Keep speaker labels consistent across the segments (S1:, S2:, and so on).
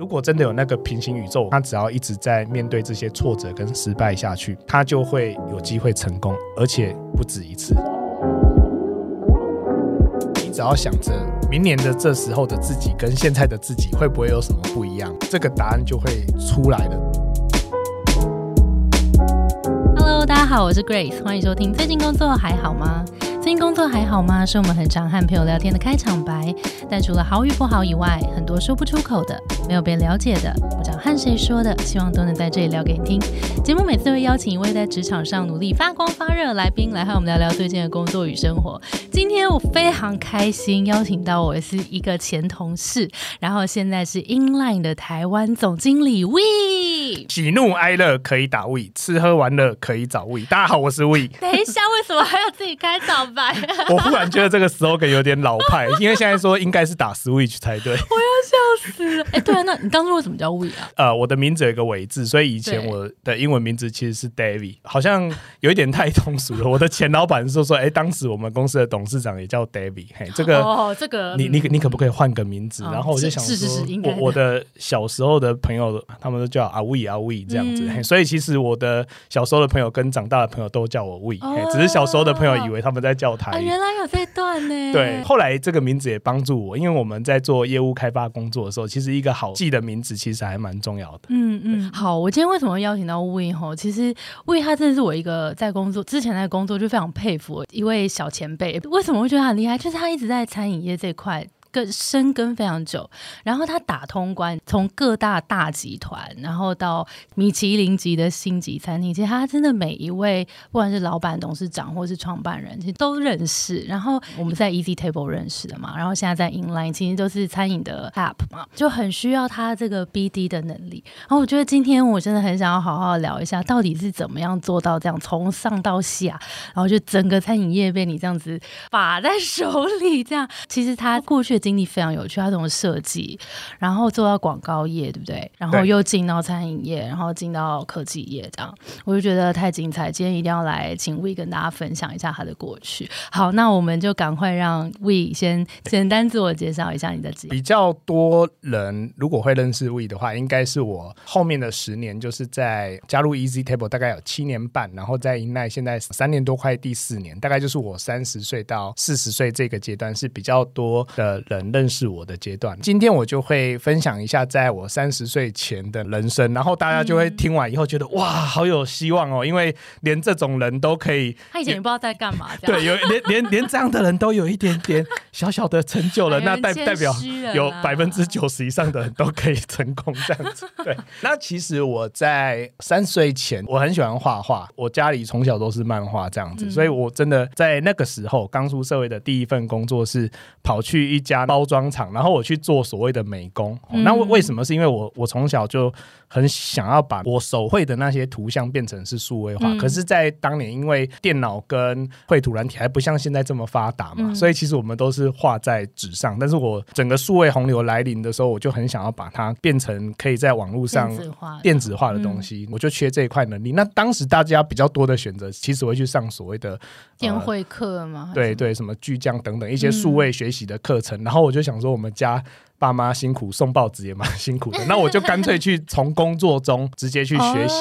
S1: 如果真的有那个平行宇宙，他只要一直在面对这些挫折跟失败下去，他就会有机会成功，而且不止一次。你只要想着明年的这时候的自己跟现在的自己会不会有什么不一样，这个答案就会出来了。
S2: Hello，大家好，我是 Grace，欢迎收听。最近工作还好吗？最近工作还好吗？是我们很常和朋友聊天的开场白。但除了好与不好以外，很多说不出口的，没有被了解的，不知道和谁说的，希望都能在这里聊给你听。节目每次都会邀请一位在职场上努力发光发热的来宾，来和我们聊聊最近的工作与生活。今天我非常开心，邀请到我是一个前同事，然后现在是 Inline 的台湾总经理 We。
S1: 喜怒哀乐可以打 We，吃喝玩乐可以找 We。大家好，我是 We。
S2: 等一下，为什么还要自己开早白？
S1: 我忽然觉得这个 slogan 有点老派，因为现在说应该是打 Switch 才对。
S2: 我要笑死了！哎，对啊，那你当初为什么叫 We 啊？
S1: 呃，我的名字有一个尾字，所以以前我的英文名字其实是 David，好像有一点太通俗了。我的前老板说说，哎，当时我们公司的董事长也叫 David，嘿，这个。
S2: 哦，这个
S1: 你你你可不可以换个名字？
S2: 哦
S1: 然后我就想说，
S2: 是是是应该
S1: 我我的小时候的朋友，他们都叫阿卫阿卫这样子、
S2: 嗯
S1: 所以其实我的小时候的朋友跟长大的朋友都叫我卫、嘿
S2: 哦
S1: 只是小时候的朋友以为他们在叫台
S2: 啊，
S1: 语。
S2: 原来有这段呢。
S1: 对，后来这个名字也帮助我，因为我们在做业务开发工作的时候，其实一个好记的名字其实还蛮重要的。
S2: 嗯嗯，好，我今天为什么邀请到 We 吼？其实 We 他真的是我一个在工作之前在工作就非常佩服一位小前辈。为什么会觉得他很厉害？就是他一直在餐饮业这块。更深耕非常久，然后他打通关，从各大大集团，然后到米其林级的星级餐厅，其实他真的每一位，不管是老板、董事长或是创办人，其实都认识。然后我们在 Easy Table 认识的嘛，然后现在在 Inline，其实都是餐饮的 App 嘛，就很需要他这个 BD 的能力。然后我觉得今天我真的很想要好好聊一下，到底是怎么样做到这样从上到下，然后就整个餐饮业被你这样子把在手里，这样其实他过去经历非常有趣，他从设计，然后做到广告业，对不对？然后又进到餐饮业，然后进到科技业，这样我就觉得太精彩。今天一定要来请 We 跟大家分享一下他的过去。好，那我们就赶快让 We 先简单自我介绍一下你的职业。
S1: 比较多人如果会认识 We 的话，应该是我后面的十年，就是在加入 Easy Table 大概有七年半，然后在 i n 现在三年多，快第四年，大概就是我三十岁到四十岁这个阶段是比较多的人认识我的阶段。今天我就会分享一下在我三十岁前的人生，然后大家就会听完以后觉得、哇，好有希望哦，因为连这种人都可以
S2: 他以前也不知道在干嘛，
S1: 对，有连连连这样的人都有一点点小小的成就了，
S2: 哎
S1: 那代代表有
S2: 啦
S1: 百分之九十以上的人都可以成功这样子。对，那其实我在三岁前，我很喜欢画画，我家里从小都是漫画这样子，
S2: 嗯
S1: 所以我真的在那个时候刚出社会的第一份工作是跑去一家包装厂，然后我去做所谓的美工。那为为什么？是因为我我从小就很想要把我手绘的那些图像变成是数位化，
S2: 嗯
S1: 可是，在当年因为电脑跟绘图软体还不像现在这么发达嘛，
S2: 嗯
S1: 所以其实我们都是画在纸上。但是我整个数位洪流来临的时候，我就很想要把它变成可以在网络上
S2: 电子化的
S1: 东西，我就缺这一块能力。那当时大家比较多的选择，其实我会去上所谓的呃
S2: 电绘课吗？
S1: 对对，什么巨匠等等一些数
S2: 嗯
S1: 位学习的课程，然后我就想说，我们家爸妈辛苦送报纸也蛮辛苦的，那我就干脆去从工作中直接去学习。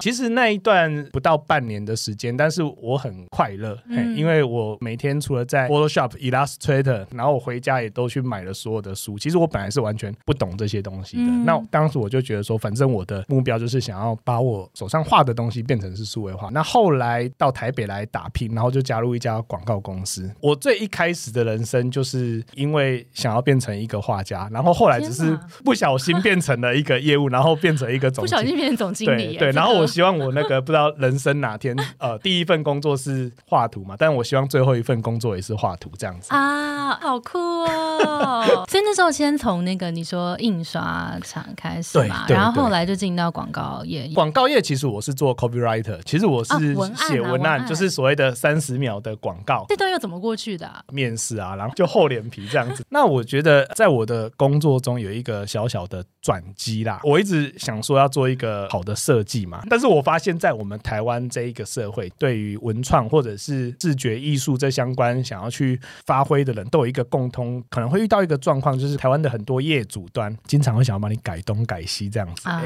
S2: 哦
S1: 其实那一段不到半年的时间，但是我很快乐，因为我每天除了在 Photoshop、Illustrator，然后我回家也都去买了所有的书。其实我本来是完全不懂这些东西的。
S2: 嗯
S1: 那当时我就觉得说，反正我的目标就是想要把我手上画的东西变成是数位化。那后来到台北来打拼，然后就加入一家广告公司。我最一开始的人生就是因为想要变成一个画家，然后后来只是不小心变成了一个业务，然后变成一个总经
S2: 不小心变成总经理，
S1: 对对，然后我希望我那个不知道人生哪天呃第一份工作是画图嘛，但我希望最后一份工作也是画图这样子。
S2: 啊，好酷哦！所以那时候先从那个你说印刷厂开始嘛，然后后来就进到广告业。
S1: 广告业其实我是做 copywriter，其实我是写文
S2: 文案
S1: 案，就是所谓的三十秒的广告。
S2: 这段又怎么过去的啊、
S1: 面试啊，然后就厚脸皮这样子。那我觉得在我的工作中有一个小小的转机啦。我一直想说要做一个好的设计嘛，但是我发现，在我们台湾这一个社会，对于文创或者是视觉艺术这相关想要去发挥的人，都有一个共通，可能会遇到一个状况，就是台湾的很多业主端经常会想要帮你改东改西这样子，
S2: 啊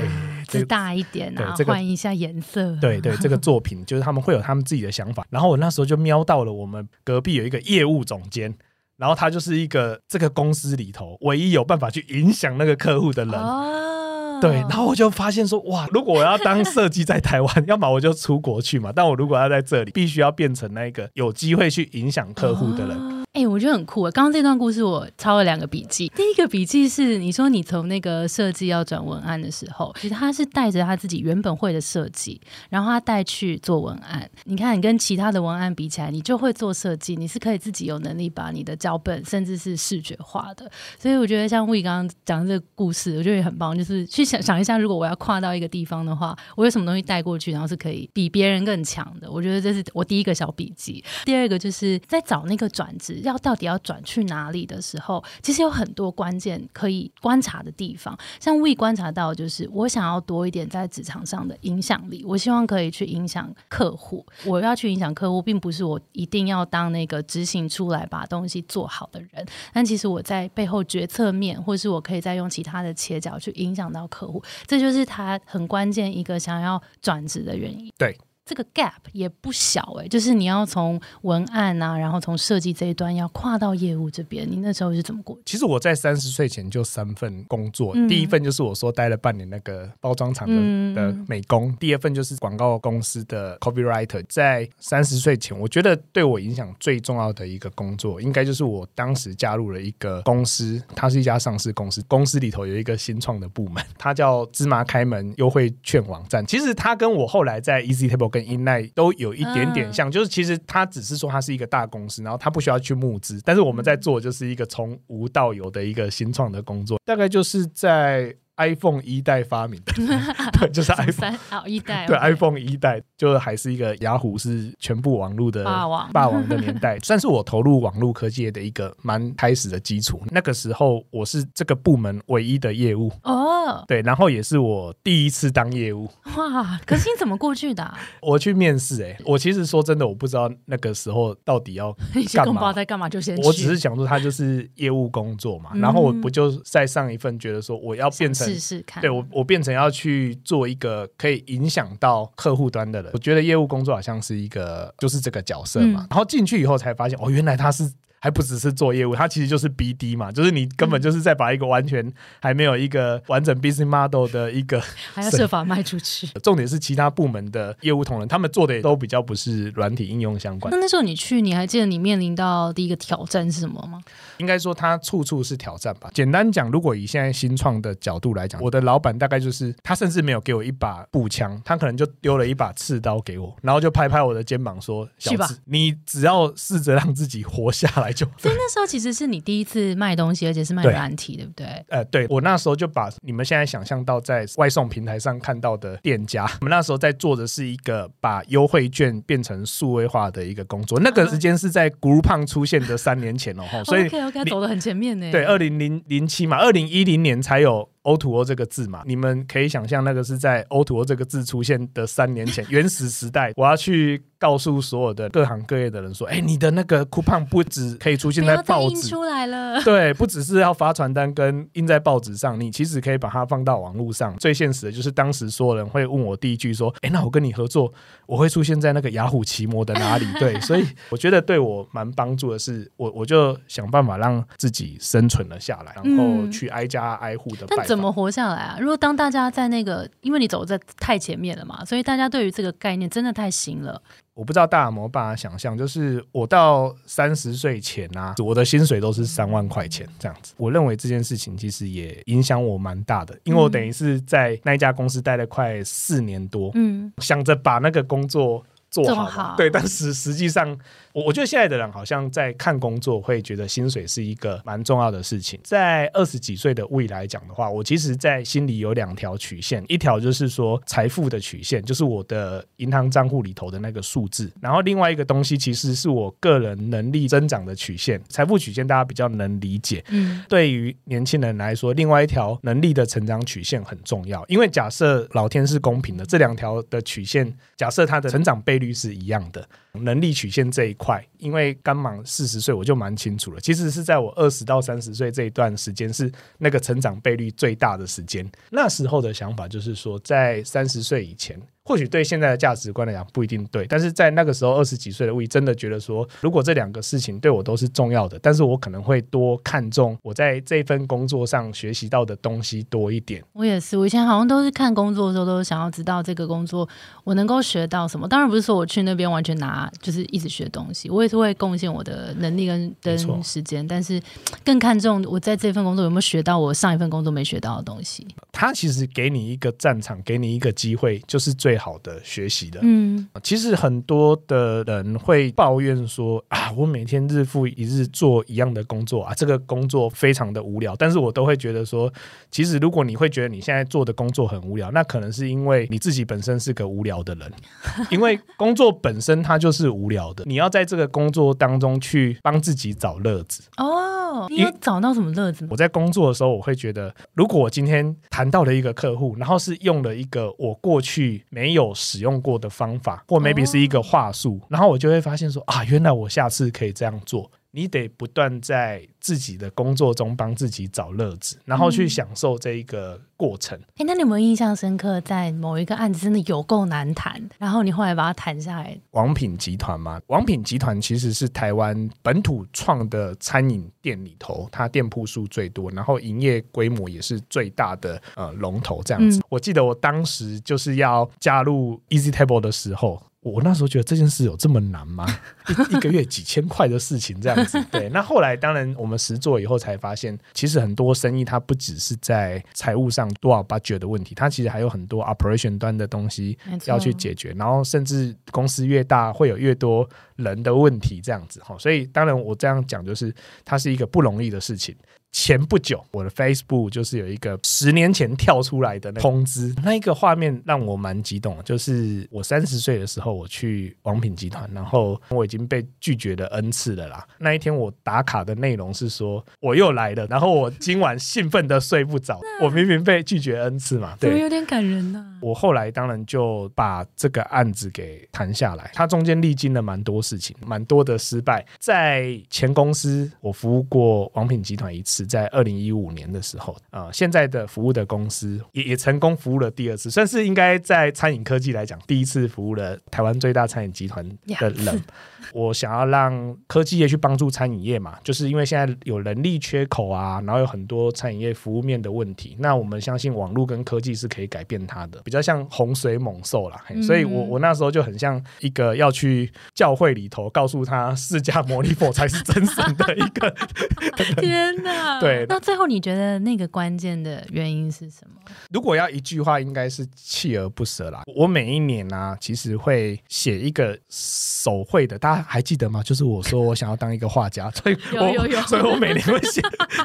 S2: 大一点啊，换一下颜色。
S1: 对对，这个作品就是他们会有他们自己的想法。然后我那时候就瞄到了我们隔壁有一个业务总监，然后他就是一个这个公司里头唯一有办法去影响那个客户的人。
S2: 哦，
S1: 对，然后我就发现说，哇，如果我要当设计在台湾，要么我就出国去嘛。但我如果要在这里，必须要变成那个有机会去影响客户的人。
S2: 哦哎、我觉得很酷。刚刚这段故事我抄了两个笔记。第一个笔记是你说你从那个设计要转文案的时候，其实他是带着他自己原本会的设计，然后他带去做文案。你看，你跟其他的文案比起来，你就会做设计，你是可以自己有能力把你的脚本甚至是视觉化的。所以我觉得像 We 刚刚讲的这个故事，我觉得也很棒，就是去想想一下，如果我要跨到一个地方的话，我有什么东西带过去，然后是可以比别人更强的。我觉得这是我第一个小笔记。第二个就是在找那个转职要到底要转去哪里的时候，其实有很多关键可以观察的地方。像 We 观察到，就是我想要多一点在职场上的影响力，我希望可以去影响客户。我要去影响客户，并不是我一定要当那个执行出来把东西做好的人，但其实我在背后决策面，或是我可以再用其他的切角去影响到客户，这就是他很关键一个想要转职的原因。
S1: 对。
S2: 这个 gap 也不小诶、就是你要从文案啊，然后从设计这一端要跨到业务这边，你那时候是怎么过？
S1: 其实我在三十岁前就三份工作，
S2: 嗯
S1: 第一份就是我说待了半年那个包装厂的、
S2: 嗯
S1: 的美工，第二份就是广告公司的 copywriter。在三十岁前，我觉得对我影响最重要的一个工作，应该就是我当时加入了一个公司，它是一家上市公司，公司里头有一个新创的部门，它叫芝麻开门优惠券网站。其实它跟我后来在 Easy Table 跟 Inline 都有一点点像，就是其实它只是说它是一个大公司，然后它不需要去募资，但是我们在做就是一个从无到有的一个新创的工作，大概就是在 iPhone 一代发明的，对，就是 iPhone。
S2: 一代
S1: 对 iPhone 一代，就是还是一个雅虎是全部网络的
S2: 霸王
S1: 霸王的年代，算是我投入网络科技业的一个蛮开始的基础。那个时候我是这个部门唯一的业务，
S2: 哦，
S1: 对，然后也是我第一次当业务。
S2: 哇！可是你怎么过去的、啊？
S1: 我去面试，哎，我其实说真的，我不知道那个时候到底要干嘛。
S2: 在干嘛就先去，
S1: 我只是想说，他就是业务工作嘛，
S2: 嗯
S1: 然后我不就在上一份觉得说，我要变成
S2: 试试看。
S1: 对我，我变成要去做一个可以影响到客户端的人。我觉得业务工作好像是一个就是这个角色嘛。
S2: 嗯
S1: 然后进去以后才发现，哦，原来他是。还不只是做业务，它其实就是 BD 嘛，就是你根本就是在把一个完全还没有一个完整 business model 的一个，
S2: 还要设法卖出去。
S1: 重点是其他部门的业务同仁，他们做的也都比较不是软体应用相关
S2: 那。那时候你去，你还记得你面临到第一个挑战是什么吗？
S1: 应该说它处处是挑战吧。简单讲，如果以现在新创的角度来讲，我的老板大概就是他甚至没有给我一把步枪，他可能就丢了一把刺刀给我，然后就拍拍我的肩膀说：“小
S2: 去吧，
S1: 你只要试着让自己活下来就。”
S2: 所以那时候其实是你第一次卖东西，而且是卖软体，对不对？
S1: 呃，对我那时候就把你们现在想象到在外送平台上看到的店家，我们那时候在做的是一个把优惠券变成数位化的一个工作。那个时间是在 Groupon 出现的三年前哦，吼所以
S2: OK OK，走的很前面呢。
S1: 对，二零零零七嘛，二零一零年才有 O to O 这个字嘛。你们可以想象，那个是在 O to O 这个字出现的三年前，原始时代。我要去告诉所有的各行各业的人说，哎，你的那个 coupon 不止可以出现在报纸。
S2: 印出来了。
S1: 对，不只是要发传单跟印在报纸上，你其实可以把它放到网络上。最现实的就是当时所有人会问我第一句说：“哎，那我跟你合作，我会出现在那个雅虎奇摩的哪里？” 对，所以我觉得对我蛮帮助的是，我我就想办法让自己生存了下来，然后
S2: 嗯
S1: 去挨家挨户的拜访。
S2: 但怎么活下来啊？如果当大家在那个，因为你走在太前面了嘛，所以大家对于这个概念真的太新了。
S1: 我不知道大家有没有办法想象，就是我到三十岁前啊，我的薪水都是三万块钱这样子。我认为这件事情其实也影响我蛮大的，因为我等于是在那一家公司待了快四年多，
S2: 嗯，
S1: 想着把那个工作做好，对，但是实际上我我觉得现在的人好像在看工作，会觉得薪水是一个蛮重要的事情。在二十几岁的未来讲的话，我其实在心里有两条曲线，一条就是说财富的曲线，就是我的银行账户里头的那个数字，然后另外一个东西其实是我个人能力增长的曲线。财富曲线大家比较能理解，
S2: 嗯，
S1: 对于年轻人来说，另外一条能力的成长曲线很重要，因为假设老天是公平的，这两条的曲线，假设它的成长倍率率是一样的，能力曲线这一块，因为刚满四十岁，我就蛮清楚了。其实是在我二十到三十岁这一段时间，是那个成长倍率最大的时间。那时候的想法就是说，在三十岁以前。或许对现在的价值观来讲不一定对，但是在那个时候二十几岁的我，真的觉得说，如果这两个事情对我都是重要的，但是我可能会多看重我在这份工作上学习到的东西多一点。
S2: 我也是，我以前好像都是看工作的时候，都是想要知道这个工作我能够学到什么。当然不是说我去那边完全拿就是一直学东西，我也是会贡献我的能力跟跟时间，但是更看重我在这份工作有没有学到我上一份工作没学到的东西。
S1: 他其实给你一个战场，给你一个机会，就是最。最好的学习的，
S2: 嗯，
S1: 其实很多的人会抱怨说啊，我每天日复一日做一样的工作啊，这个工作非常的无聊。但是我都会觉得说，其实如果你会觉得你现在做的工作很无聊，那可能是因为你自己本身是个无聊的人，因为工作本身它就是无聊的，你要在这个工作当中去帮自己找乐子
S2: 哦。你有找到什么乐子？
S1: 我在工作的时候，我会觉得，如果我今天谈到了一个客户，然后是用了一个我过去没没有使用过的方法，或 maybe 是一个话术，然后我就会发现说啊，原来我下次可以这样做。你得不断在自己的工作中帮自己找乐子，然后去享受这一个过程。
S2: 哎，那你有没有印象深刻，在某一个案子真的有够难谈，然后你后来把它谈下来？
S1: 王品集团嘛，王品集团其实是台湾本土创的餐饮店里头，它店铺数最多，然后营业规模也是最大的呃龙头这样子。我记得我当时就是要加入 Easy Table 的时候。我那时候觉得这件事有这么难吗？一一个月几千块的事情这样子，对。那后来当然我们实做以后才发现，其实很多生意它不只是在财务上多少 budget 的问题，它其实还有很多 operation 端的东西要去解决。然后甚至公司越大，会有越多人的问题这样子哈。所以当然我这样讲，就是它是一个不容易的事情。前不久，我的 Facebook 就是有一个十年前跳出来的那通知，那一个画面让我蛮激动。就是我三十岁的时候，我去王品集团，然后我已经被拒绝了 N 次了啦。那一天我打卡的内容是说我又来了，然后我今晚兴奋的睡不着。我明明被拒绝 N 次嘛，对，
S2: 有点感人呐。
S1: 我后来当然就把这个案子给谈下来，它中间历经了蛮多事情，蛮多的失败。在前公司，我服务过王品集团一次。在二零一五年的时候，啊，现在的服务的公司也也成功服务了第二次，算是应该在餐饮科技来讲，第一次服务了台湾最大餐饮集团的人。我想要让科技业去帮助餐饮业嘛，就是因为现在有人力缺口啊，然后有很多餐饮业服务面的问题。那我们相信网络跟科技是可以改变它的，比较像洪水猛兽啦。所以我我那时候就很像一个要去教会里头告诉他释迦牟尼佛才是真神的一个。
S2: 天哪！
S1: 对，
S2: 那最后你觉得那个关键的原因是什么？
S1: 如果要一句话，应该是锲而不舍啦。我每一年呢，其实会写一个手绘的，大家。还记得吗？就是我说我想要当一个画家，所以
S2: 有有有，
S1: 所以我每年会写，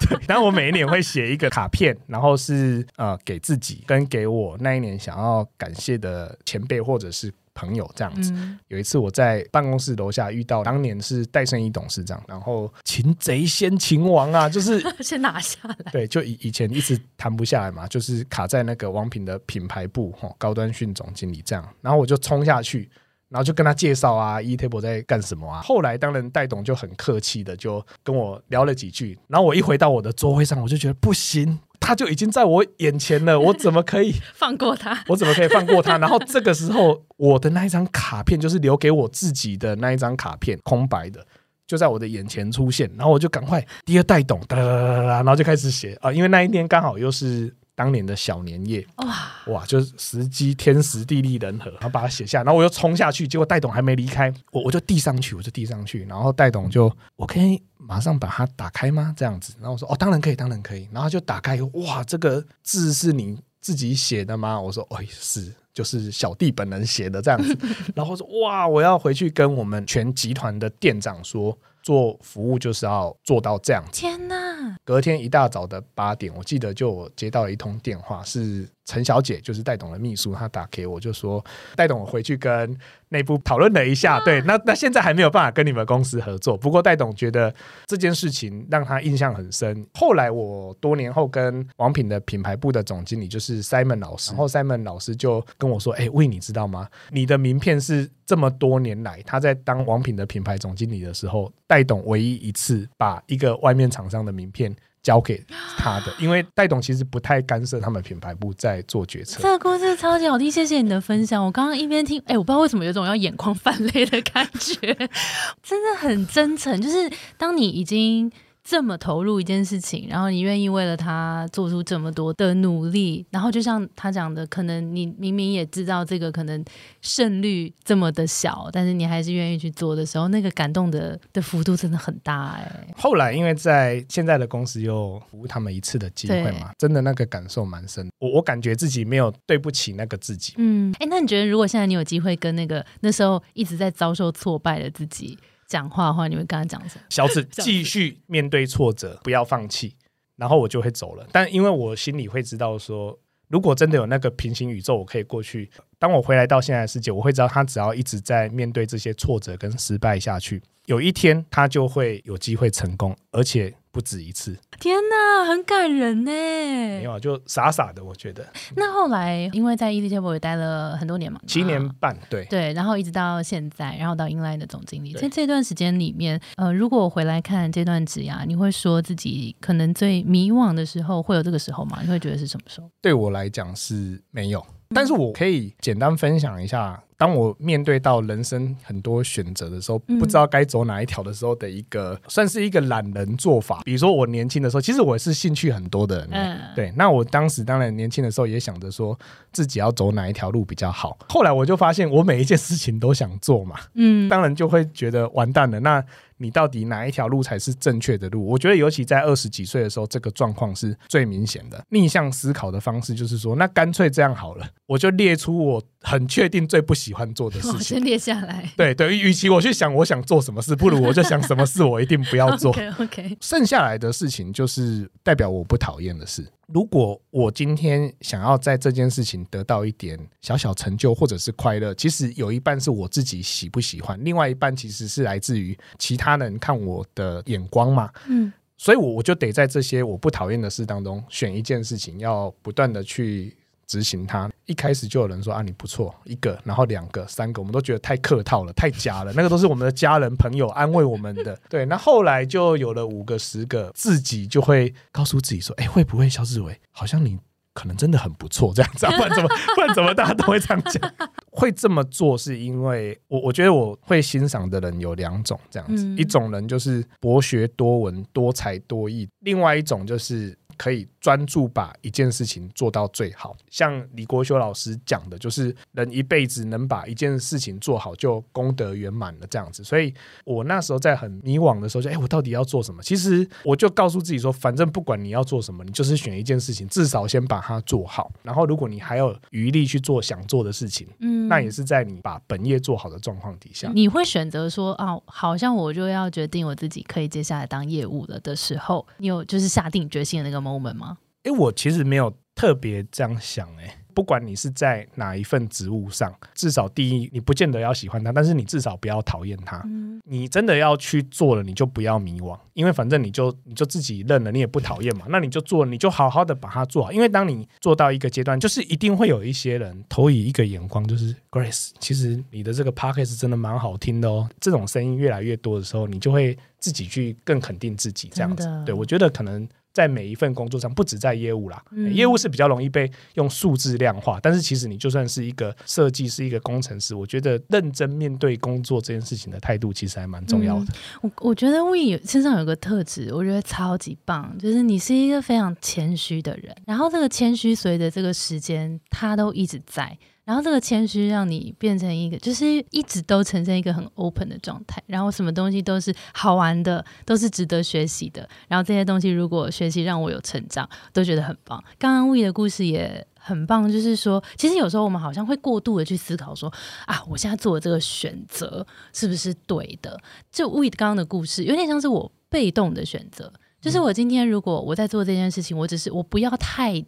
S1: 对，但我每一年会写一个卡片，然后是呃给自己跟给我那一年想要感谢的前辈或者是朋友这样子。有一次我在办公室楼下遇到当年是戴胜一董事长，然后擒贼先擒王啊，就是
S2: 先拿下来。
S1: 对，就以以前一直谈不下来嘛，就是卡在那个王品的品牌部哈，高端训总经理这样，然后我就冲下去。然后就跟他介绍啊，E table 在干什么啊？后来当然戴董就很客气的就跟我聊了几句。然后我一回到我的座位上，我就觉得不行，他就已经在我眼前了，我怎么可以
S2: 放过他？
S1: 我怎么可以放过他？然后这个时候，我的那一张卡片就是留给我自己的那一张卡片，空白的，就在我的眼前出现。然后我就赶快第二代懂哒哒哒哒，然后就开始写啊，因为那一天刚好又是。当年的小年夜，哇哇，就是时机天时地利人和，然后把它写下，然后我又冲下去，结果戴董还没离开，我我就递上去，我就递上去，然后戴董就我可以马上把它打开吗？这样子，然后我说哦，当然可以，当然可以，然后就打开，哇，这个字是你自己写的吗？我说哦，是，就是小弟本人写的这样子。然后说哇，我要回去跟我们全集团的店长说，做服务就是要做到这样子。
S2: 天哪！
S1: 隔天一大早的八点，我记得就我接到了一通电话，是陈小姐，就是戴董的秘书，她打给我就说，戴董我回去跟内部讨论了一下，对，那那现在还没有办法跟你们公司合作，不过戴董觉得这件事情让他印象很深。后来我多年后跟王品的品牌部的总经理就是 Simon 老师，然后 Simon 老师就跟我说，哎，魏，你知道吗？你的名片是这么多年来他在当王品的品牌总经理的时候，戴董唯一一次把一个外面厂商的名片。交给他的，因为戴董其实不太干涉他们品牌部在做决策。
S2: 这个故事超级好听，谢谢你的分享。我刚刚一边听，哎，我不知道为什么有种要眼眶泛泪的感觉，真的很真诚。就是当你已经。这么投入一件事情，然后你愿意为了他做出这么多的努力，然后就像他讲的，可能你明明也知道这个可能胜率这么的小，但是你还是愿意去做的时候，那个感动的的幅度真的很大哎。
S1: 后来因为在现在的公司又服务他们一次的机会嘛，真的那个感受蛮深。我我感觉自己没有对不起那个自己。
S2: 嗯，哎，那你觉得如果现在你有机会跟那个那时候一直在遭受挫败的自己？讲话的话，你会跟他讲什么？
S1: 小子，继续面对挫折，不要放弃，然后我就会走了。但因为我心里会知道，说如果真的有那个平行宇宙，我可以过去。当我回来到现在的世界，我会知道他只要一直在面对这些挫折跟失败下去，有一天他就会有机会成功，而且。不止一次，
S2: 天哪，很感人呢。
S1: 没有，就傻傻的，我觉得。
S2: 那后来，因为在 e d t a b l e 也待了很多年嘛，
S1: 七年半，对
S2: 对，然后一直到现在，然后到 Inline 的总经理，在这段时间里面，呃，如果我回来看这段职涯，你会说自己可能最迷惘的时候，会有这个时候吗？你会觉得是什么时候？
S1: 对我来讲是没有，但是我可以简单分享一下。当我面对到人生很多选择的时候，不知道该走哪一条的时候的一个，算是一个懒人做法。比如说我年轻的时候，其实我是兴趣很多的人，对。那我当时当然年轻的时候也想着说自己要走哪一条路比较好。后来我就发现我每一件事情都想做嘛，嗯，当然就会觉得完蛋了。那你到底哪一条路才是正确的路？我觉得尤其在二十几岁的时候，这个状况是最明显的。逆向思考的方式就是说，那干脆这样好了，我就列出我很确定最不喜欢做的事情，
S2: 先列下来。
S1: 对对，与其我去想我想做什么事，不如我就想什么事我一定不要做。
S2: OK，
S1: 剩下来的事情就是代表我不讨厌的事。如果我今天想要在这件事情得到一点小小成就或者是快乐，其实有一半是我自己喜不喜欢，另外一半其实是来自于其他人看我的眼光嘛。嗯，所以我我就得在这些我不讨厌的事当中选一件事情，要不断的去。执行它，一开始就有人说啊你不错，一个，然后两个，三个，我们都觉得太客套了，太假了。那个都是我们的家人朋友安慰我们的。对，那后来就有了五个、十个，自己就会告诉自己说，哎，会不会肖志伟，好像你可能真的很不错这样子，不然怎么不然怎么大家都会这样讲？会这么做是因为我我觉得我会欣赏的人有两种这样子，一种人就是博学多闻、多才多艺，另外一种就是可以。专注把一件事情做到最好，像李国修老师讲的，就是人一辈子能把一件事情做好，就功德圆满了这样子。所以我那时候在很迷惘的时候，就哎，我到底要做什么？其实我就告诉自己说，反正不管你要做什么，你就是选一件事情，至少先把它做好。然后如果你还有余力去做想做的事情，嗯，那也是在你把本业做好的状况底下，
S2: 你会选择说啊，好像我就要决定我自己可以接下来当业务了的时候，你有就是下定决心的那个 moment 吗？
S1: 哎，我其实没有特别这样想，哎，不管你是在哪一份职务上，至少第一，你不见得要喜欢他，但是你至少不要讨厌他。你真的要去做了，你就不要迷惘，因为反正你就你就自己认了，你也不讨厌嘛，那你就做，你就好好的把它做好。因为当你做到一个阶段，就是一定会有一些人投以一个眼光，就是 Grace，其实你的这个 p o c k e t 真的蛮好听的哦。这种声音越来越多的时候，你就会自己去更肯定自己，这样子。对我觉得可能。在每一份工作上，不止在业务啦，业务是比较容易被用数字量化。但是其实你就算是一个设计，师一个工程师，我觉得认真面对工作这件事情的态度，其实还蛮重要的。
S2: 我我觉得 We 身上有个特质，我觉得超级棒，就是你是一个非常谦虚的人。然后这个谦虚随着这个时间，它都一直在。然后这个谦虚让你变成一个，就是一直都呈现一个很 open 的状态，然后什么东西都是好玩的，都是值得学习的。然后这些东西如果学习让我有成长，都觉得很棒。刚刚 We 的故事也很棒，就是说，其实有时候我们好像会过度的去思考说，啊，我现在做的这个选择是不是对的？就 We 刚刚的故事，有点像是我被动的选择，就是我今天如果我在做这件事情，我只是我不要太。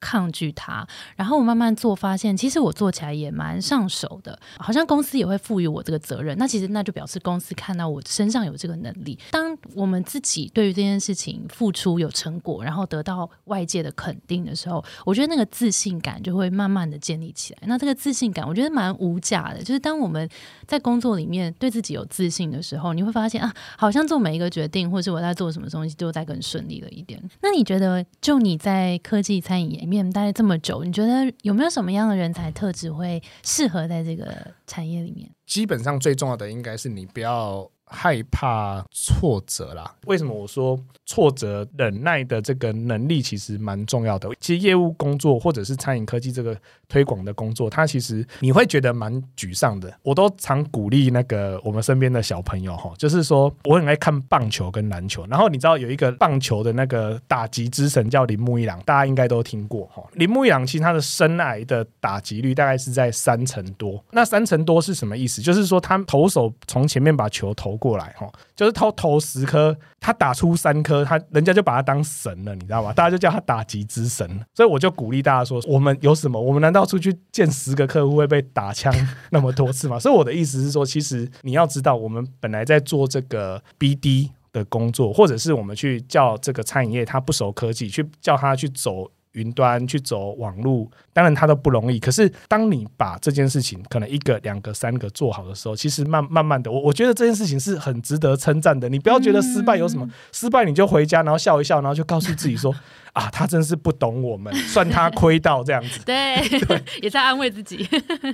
S2: 抗拒它，然后我慢慢做，发现其实我做起来也蛮上手的，好像公司也会赋予我这个责任。那其实那就表示公司看到我身上有这个能力。当我们自己对于这件事情付出有成果，然后得到外界的肯定的时候，我觉得那个自信感就会慢慢的建立起来。那这个自信感，我觉得蛮无价的。就是当我们在工作里面对自己有自信的时候，你会发现啊，好像做每一个决定，或是我在做什么东西，都在更顺利了一点。那你觉得，就你在科技餐饮业？面待这么久，你觉得有没有什么样的人才特质会适合在这个产业里面？
S1: 基本上最重要的应该是你不要。害怕挫折啦？为什么我说挫折忍耐的这个能力其实蛮重要的？其实业务工作或者是餐饮科技这个推广的工作，它其实你会觉得蛮沮丧的。我都常鼓励那个我们身边的小朋友哈，就是说我很爱看棒球跟篮球。然后你知道有一个棒球的那个打击之神叫铃木一朗，大家应该都听过哈。铃木一朗其实他的生涯的打击率大概是在三成多。那三成多是什么意思？就是说他投手从前面把球投。过来哈，就是投投十颗，他打出三颗，他人家就把他当神了，你知道吗？大家就叫他打击之神。所以我就鼓励大家说，我们有什么？我们难道出去见十个客户会被打枪那么多次吗？所以我的意思是说，其实你要知道，我们本来在做这个 BD 的工作，或者是我们去叫这个餐饮业他不熟科技，去叫他去走。云端去走网路，当然它都不容易。可是当你把这件事情可能一个、两个、三个做好的时候，其实慢慢慢的，我我觉得这件事情是很值得称赞的。你不要觉得失败有什么，失败你就回家，然后笑一笑，然后就告诉自己说：啊，他真是不懂我们，算他亏到这样子。
S2: 对，也在安慰自己，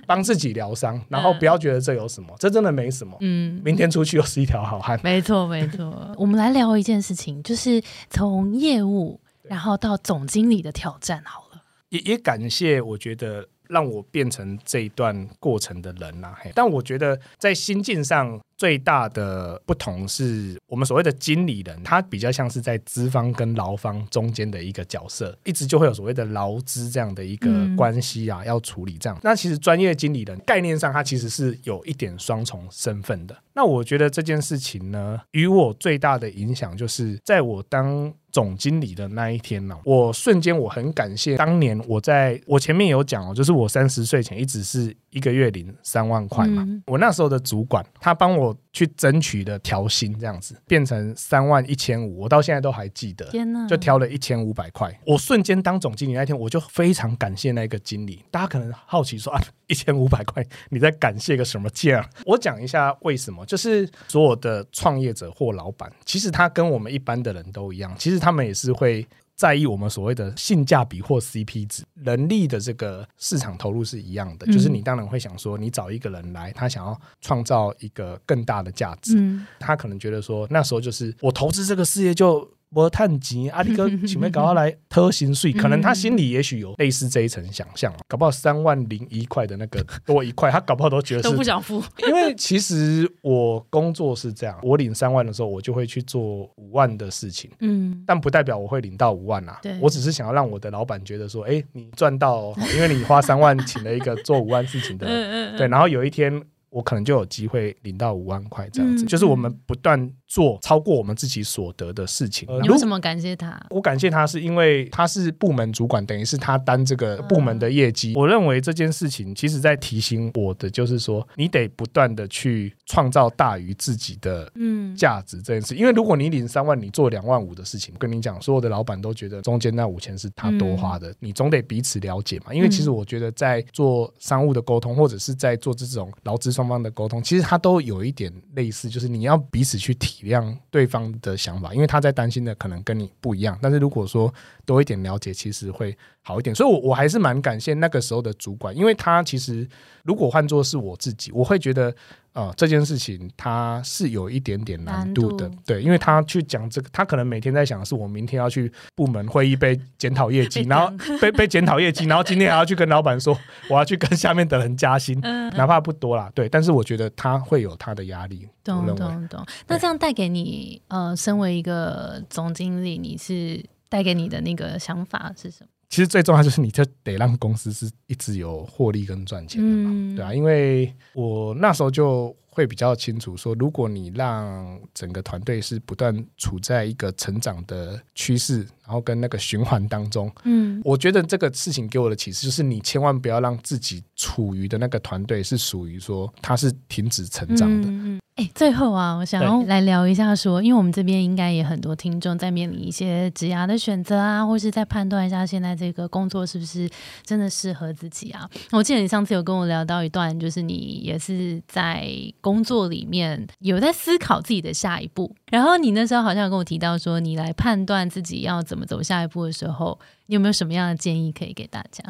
S1: 帮自己疗伤，然后不要觉得这有什么，这真的没什么。嗯，明天出去又是一条好汉。
S2: 没错，没错。我们来聊一件事情，就是从业务。然后到总经理的挑战好了，
S1: 也也感谢我觉得让我变成这一段过程的人呐。但我觉得在心境上。最大的不同是我们所谓的经理人，他比较像是在资方跟劳方中间的一个角色，一直就会有所谓的劳资这样的一个关系啊，要处理这样。那其实专业经理人概念上，他其实是有一点双重身份的。那我觉得这件事情呢，与我最大的影响就是在我当总经理的那一天呢，我瞬间我很感谢当年我在我前面有讲哦，就是我三十岁前一直是一个月领三万块嘛，我那时候的主管他帮我。去争取的调薪，这样子变成三万一千五，我到现在都还记得。天哪！就调了一千五百块，我瞬间当总经理那天，我就非常感谢那个经理。大家可能好奇说啊，一千五百块你在感谢个什么劲？我讲一下为什么。就是所有的创业者或老板，其实他跟我们一般的人都一样，其实他们也是会。在意我们所谓的性价比或 CP 值，人力的这个市场投入是一样的，就是你当然会想说，你找一个人来，他想要创造一个更大的价值，他可能觉得说，那时候就是我投资这个事业就。我探级阿力哥，请没搞他来偷薪水，可能他心里也许有类似这一层想象搞不好三万零一块的那个多一块，他搞不好都觉得
S2: 都不想付。
S1: 因为其实我工作是这样，我领三万的时候，我就会去做五万的事情，嗯，但不代表我会领到五万啊。我只是想要让我的老板觉得说，哎，你赚到，因为你花三万请了一个做五万事情的，对，然后有一天我可能就有机会领到五万块这样子，就是我们不断。做超过我们自己所得的事情，
S2: 你为什么感谢他？
S1: 我感谢他是因为他是部门主管，等于是他担这个部门的业绩。我认为这件事情其实在提醒我的，就是说你得不断的去创造大于自己的嗯价值这件事。因为如果你领三万，你做两万五的事情，跟你讲，所有的老板都觉得中间那五千是他多花的，你总得彼此了解嘛。因为其实我觉得在做商务的沟通，或者是在做这种劳资双双方的沟通，其实他都有一点类似，就是你要彼此去体。谅对方的想法，因为他在担心的可能跟你不一样。但是如果说多一点了解，其实会好一点。所以，我我还是蛮感谢那个时候的主管，因为他其实如果换作是我自己，我会觉得。呃，这件事情他是有一点点难度的，对，因为他去讲这个，他可能每天在想的是我明天要去部门会议被检讨业绩，然后被被检讨业绩，然后今天还要去跟老板说 我要去跟下面的人加薪，哪怕不多啦，对，但是我觉得他会有他的压力。
S2: 懂懂懂。那这样带给你，呃，身为一个总经理，你是带给你的那个想法是什么？
S1: 其实最重要就是你就得让公司是一直有获利跟赚钱的嘛，
S2: 嗯。
S1: 对啊，因为我那时候就会比较清楚说，如果你让整个团队是不断处在一个成长的趋势，然后跟那个循环当中，
S2: 嗯
S1: 我觉得这个事情给我的启示就是，你千万不要让自己处于的那个团队是属于说它是停止成长的。
S2: 嗯嗯哎、最后啊，我想要来聊一下说，因为我们这边应该也很多听众在面临一些职涯的选择啊，或是在判断一下现在这个工作是不是真的适合自己啊。我记得你上次有跟我聊到一段，就是你也是在工作里面有在思考自己的下一步，然后你那时候好像有跟我提到说，你来判断自己要怎么走下一步的时候，你有没有什么样的建议可以给大家？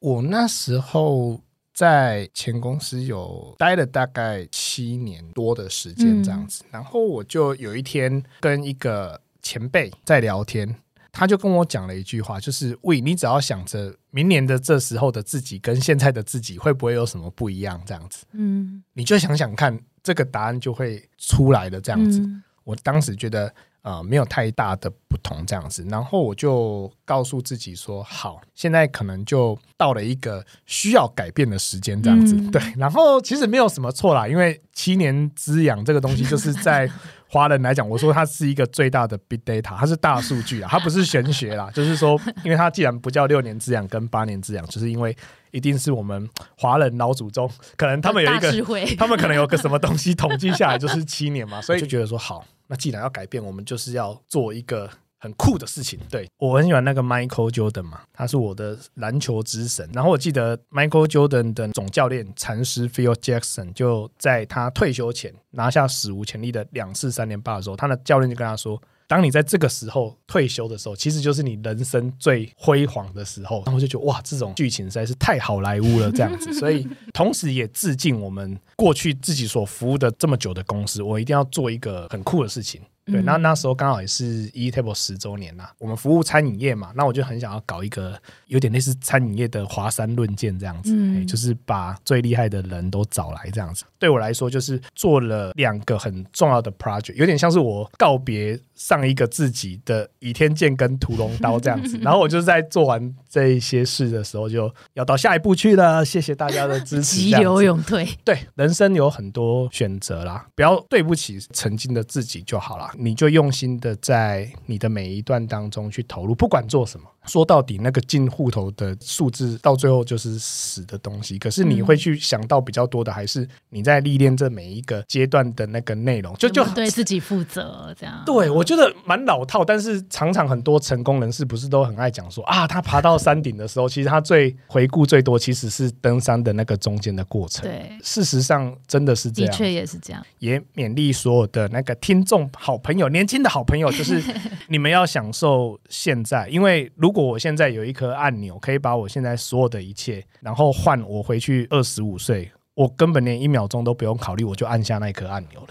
S1: 我那时候在前公司有待了大概七年多的时间这样子，然后我就有一天跟一个前辈在聊天。他就跟我讲了一句话，就是喂，你只要想着明年的这时候的自己跟现在的自己会不会有什么不一样，这样子，
S2: 嗯，
S1: 你就想想看，这个答案就会出来的这样子。
S2: 嗯。
S1: 我当时觉得呃没有太大的不同这样子，然后我就告诉自己说，好，现在可能就到了一个需要改变的时间这样子，
S2: 嗯。
S1: 对。然后其实没有什么错啦，因为七年之痒这个东西，就是在华人来讲，我说它是一个最大的 big data，它是大数据啊，它不是玄学啦，就是说，因为它既然不叫六年之痒跟八年之痒，就是因为一定是我们华人老祖宗，可能他们有一个 他们可能有个什么东西统计下来就是七年嘛，所以就觉得说好，那既然要改变，我们就是要做一个很酷的事情。对我很喜欢那个 Michael Jordan 嘛，他是我的篮球之神。然后我记得 Michael Jordan 的总教练禅师 Phil Jackson 就在他退休前拿下史无前例的两次三连霸的时候，他的教练就跟他说。当你在这个时候退休的时候，其实就是你人生最辉煌的时候。然后我就觉得哇，这种剧情实在是太好莱坞了，这样子。所以同时也致敬我们过去自己所服务的这么久的公司，我一定要做一个很酷的事情。对，
S2: 嗯
S1: 那那时候刚好也是 eTable 十周年啦，我们服务餐饮业嘛，那我就很想要搞一个有点类似餐饮业的华山论剑这样子，就是把最厉害的人都找来这样子。对我来说，就是做了两个很重要的 project，有点像是我告别上一个自己的倚天剑跟屠龙刀这样子。然后我就在做完这一些事的时候，就要到下一步去了。谢谢大家的支持，
S2: 急流勇退。
S1: 对，人生有很多选择啦，不要对不起曾经的自己就好啦。你就用心的在你的每一段当中去投入，不管做什么。说到底，那个进户头的数字到最后就是死的东西。可是你会去想到比较多的，还是你在历练这每一个阶段的那个内容，就就
S2: 对自己负责，这样。
S1: 对，我觉得蛮老套，但是常常很多成功人士不是都很爱讲说啊，他爬到山顶的时候，其实他最回顾最多其实是登山的那个中间的过程。
S2: 对
S1: 事实上真的是这样。
S2: 的确也是这样。
S1: 也勉励所有的那个听众好朋友、年轻的好朋友，就是 你们要享受现在，因为如果我现在有一颗按钮，可以把我现在所有的一切，然后换我回去二十五岁，我根本连一秒钟都不用考虑，我就按下那颗按钮了，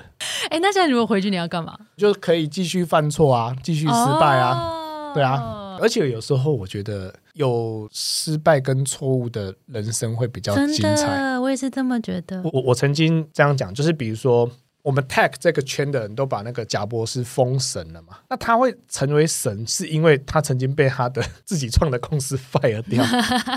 S2: 哎，那现在如果回去你要干嘛？
S1: 就可以继续犯错啊，继续失败啊。
S2: 啊
S1: 对啊，而且有时候我觉得有失败跟错误的人生会比较精彩。
S2: 的，我也是这么觉得。
S1: 我我我曾经这样讲，就是比如说。我们 tech 这个圈的人都把那个贾博士封神了嘛？那他会成为神，是因为他曾经被他的自己创的公司 fire 掉，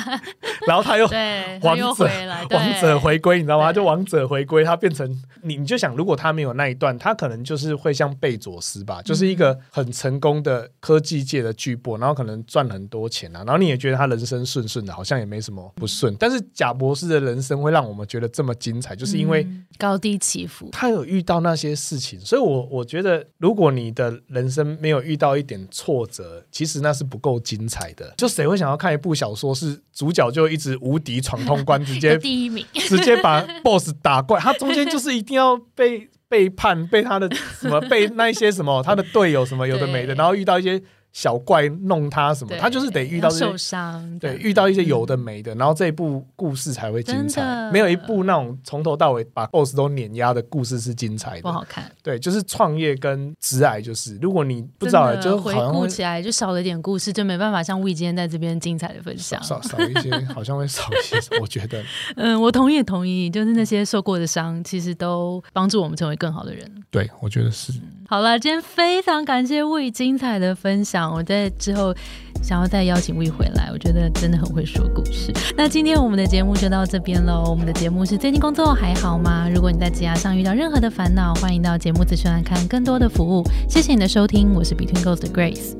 S1: 然后他又
S2: 对，
S1: 王者王者回归，你知道吗？
S2: 对
S1: 就王者回归，他变成你，你就想，如果他没有那一段，他可能就是会像贝佐斯吧，就是一个很成功的科技界的巨擘，然后可能赚很多钱啊，然后你也觉得他人生顺顺的，好像也没什么不顺。但是贾博士的人生会让我们觉得这么精彩，就是因为
S2: 嗯高低起伏。
S1: 他有遇到那些事情，所以我我觉得，如果你的人生没有遇到一点挫折，其实那是不够精彩的。就谁会想要看一部小说，是主角就一直无敌闯通关，直接
S2: 第一名，
S1: 直接把 BOSS 打怪，他中间就是一定要被 背叛，被他的什么被那一些什么他的队友什么有的没的，然后遇到一些小怪弄他什么，他就是得遇到
S2: 要受。伤，
S1: 对，遇到一些有的没的，然后这一部故事才会精彩。没有一部那种从头到尾把 BOSS 都碾压的故事是精彩的。
S2: 不好看。
S1: 对，就是创业跟直癌，就是如果你不知道，就
S2: 回
S1: 好像会
S2: 顾起来就少了点故事，就没办法像魏今天在这边精彩的分享
S1: 少。少少一些，好像会少一些。我觉得
S2: 嗯，我同意同意，就是那些受过的伤，其实都帮助我们成为更好的人。
S1: 对，我觉得是。
S2: 好了，今天非常感谢魏精彩的分享，我在之后想要再邀请魏回来，我觉得真的很会说故事。那今天我们的节目就到这边喽。我们的节目是最近工作还好吗？如果你在职涯上遇到任何的烦恼，欢迎到节目资讯栏看更多的服务。谢谢你的收听，我是 Between Ghost 的 Grace。